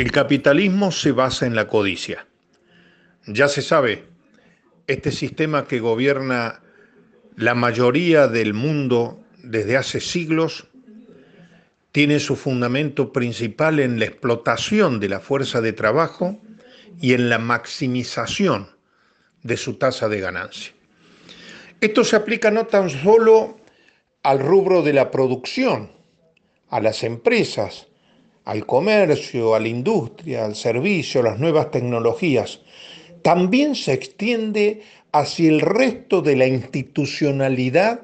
El capitalismo se basa en la codicia. Ya se sabe, este sistema que gobierna la mayoría del mundo desde hace siglos tiene su fundamento principal en la explotación de la fuerza de trabajo y en la maximización de su tasa de ganancia. Esto se aplica no tan solo al rubro de la producción, a las empresas, al comercio, a la industria, al servicio, a las nuevas tecnologías, también se extiende hacia el resto de la institucionalidad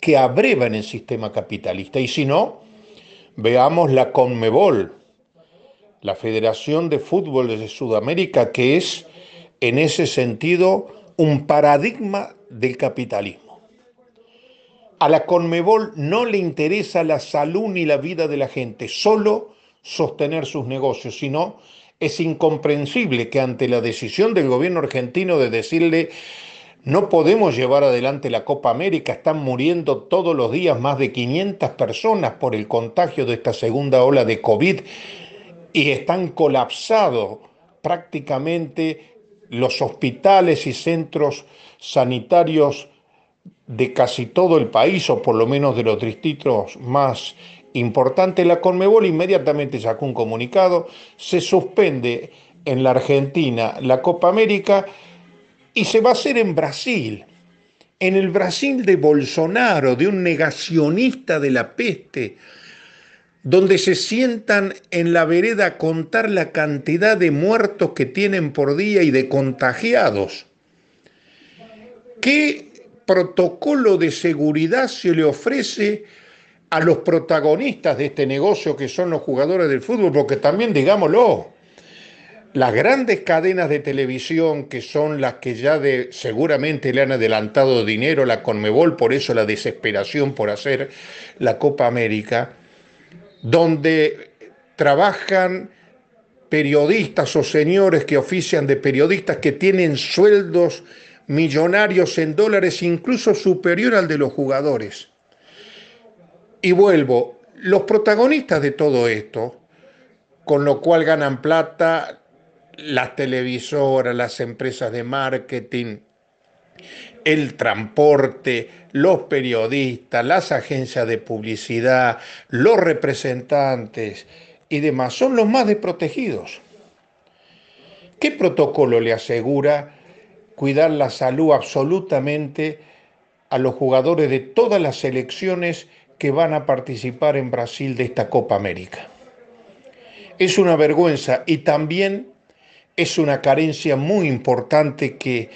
que abreva en el sistema capitalista. Y si no, veamos la CONMEBOL, la Federación de Fútbol de Sudamérica, que es en ese sentido un paradigma del capitalismo. A la CONMEBOL no le interesa la salud ni la vida de la gente, solo sostener sus negocios, sino es incomprensible que ante la decisión del gobierno argentino de decirle no podemos llevar adelante la Copa América, están muriendo todos los días más de 500 personas por el contagio de esta segunda ola de COVID y están colapsados prácticamente los hospitales y centros sanitarios de casi todo el país, o por lo menos de los distritos más importante, la Conmebol inmediatamente sacó un comunicado, se suspende en la Argentina la Copa América y se va a hacer en Brasil, en el Brasil de Bolsonaro, de un negacionista de la peste, donde se sientan en la vereda a contar la cantidad de muertos que tienen por día y de contagiados. ¿Qué protocolo de seguridad se le ofrece a los protagonistas de este negocio que son los jugadores del fútbol, porque también digámoslo, las grandes cadenas de televisión que son las que ya de, seguramente le han adelantado dinero la Conmebol, por eso la desesperación por hacer la Copa América, donde trabajan periodistas o señores que ofician de periodistas que tienen sueldos millonarios en dólares incluso superior al de los jugadores y vuelvo, los protagonistas de todo esto, con lo cual ganan plata las televisoras, las empresas de marketing, el transporte, los periodistas, las agencias de publicidad, los representantes y demás, son los más desprotegidos. ¿Qué protocolo le asegura cuidar la salud absolutamente a los jugadores de todas las selecciones que van a participar en Brasil de esta Copa América. Es una vergüenza y también es una carencia muy importante que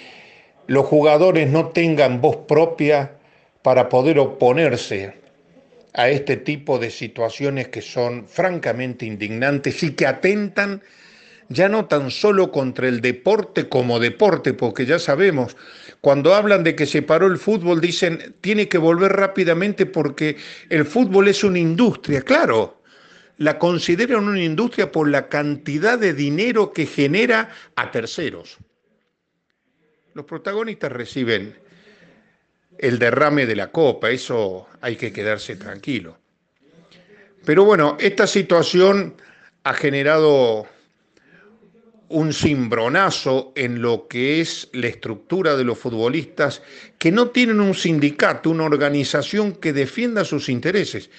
los jugadores no tengan voz propia para poder oponerse a este tipo de situaciones que son francamente indignantes y que atentan ya no tan solo contra el deporte como deporte, porque ya sabemos, cuando hablan de que se paró el fútbol, dicen, tiene que volver rápidamente porque el fútbol es una industria. Claro, la consideran una industria por la cantidad de dinero que genera a terceros. Los protagonistas reciben el derrame de la copa, eso hay que quedarse tranquilo. Pero bueno, esta situación ha generado un cimbronazo en lo que es la estructura de los futbolistas que no tienen un sindicato, una organización que defienda sus intereses.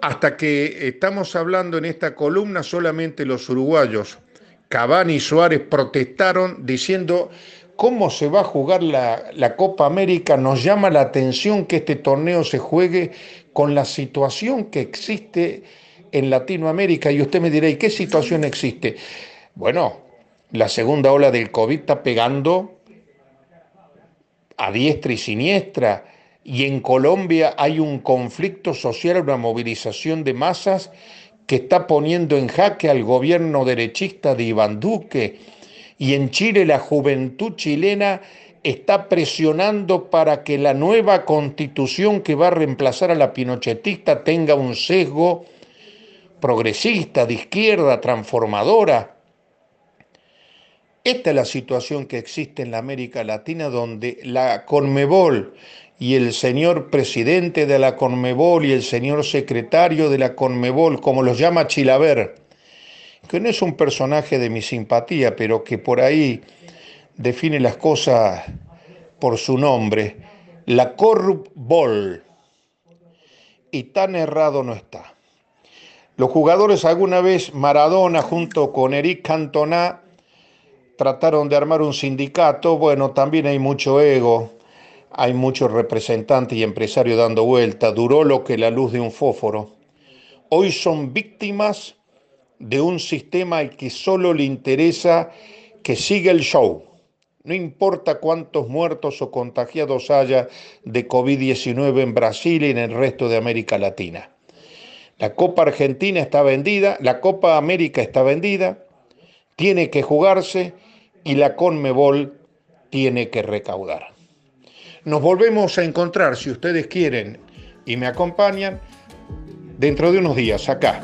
Hasta que estamos hablando en esta columna, solamente los uruguayos, Cavani y Suárez, protestaron diciendo cómo se va a jugar la, la Copa América. Nos llama la atención que este torneo se juegue con la situación que existe en Latinoamérica y usted me dirá, ¿y qué situación existe? Bueno, la segunda ola del COVID está pegando a diestra y siniestra y en Colombia hay un conflicto social, una movilización de masas que está poniendo en jaque al gobierno derechista de Iván Duque. Y en Chile la juventud chilena está presionando para que la nueva constitución que va a reemplazar a la pinochetista tenga un sesgo progresista, de izquierda, transformadora. Esta es la situación que existe en la América Latina donde la Conmebol y el señor presidente de la Conmebol y el señor secretario de la Conmebol, como los llama Chilaver, que no es un personaje de mi simpatía, pero que por ahí define las cosas por su nombre, la Corrupbol. Y tan errado no está. Los jugadores alguna vez, Maradona junto con Eric Cantona, trataron de armar un sindicato, bueno, también hay mucho ego, hay muchos representantes y empresarios dando vuelta, duró lo que la luz de un fósforo. Hoy son víctimas de un sistema al que solo le interesa que siga el show. No importa cuántos muertos o contagiados haya de COVID-19 en Brasil y en el resto de América Latina. La Copa Argentina está vendida, la Copa América está vendida, tiene que jugarse y la Conmebol tiene que recaudar. Nos volvemos a encontrar, si ustedes quieren y me acompañan, dentro de unos días acá,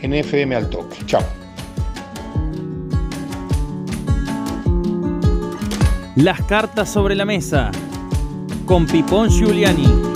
en FM Al Toque. Chao. Las cartas sobre la mesa con Pipón Giuliani.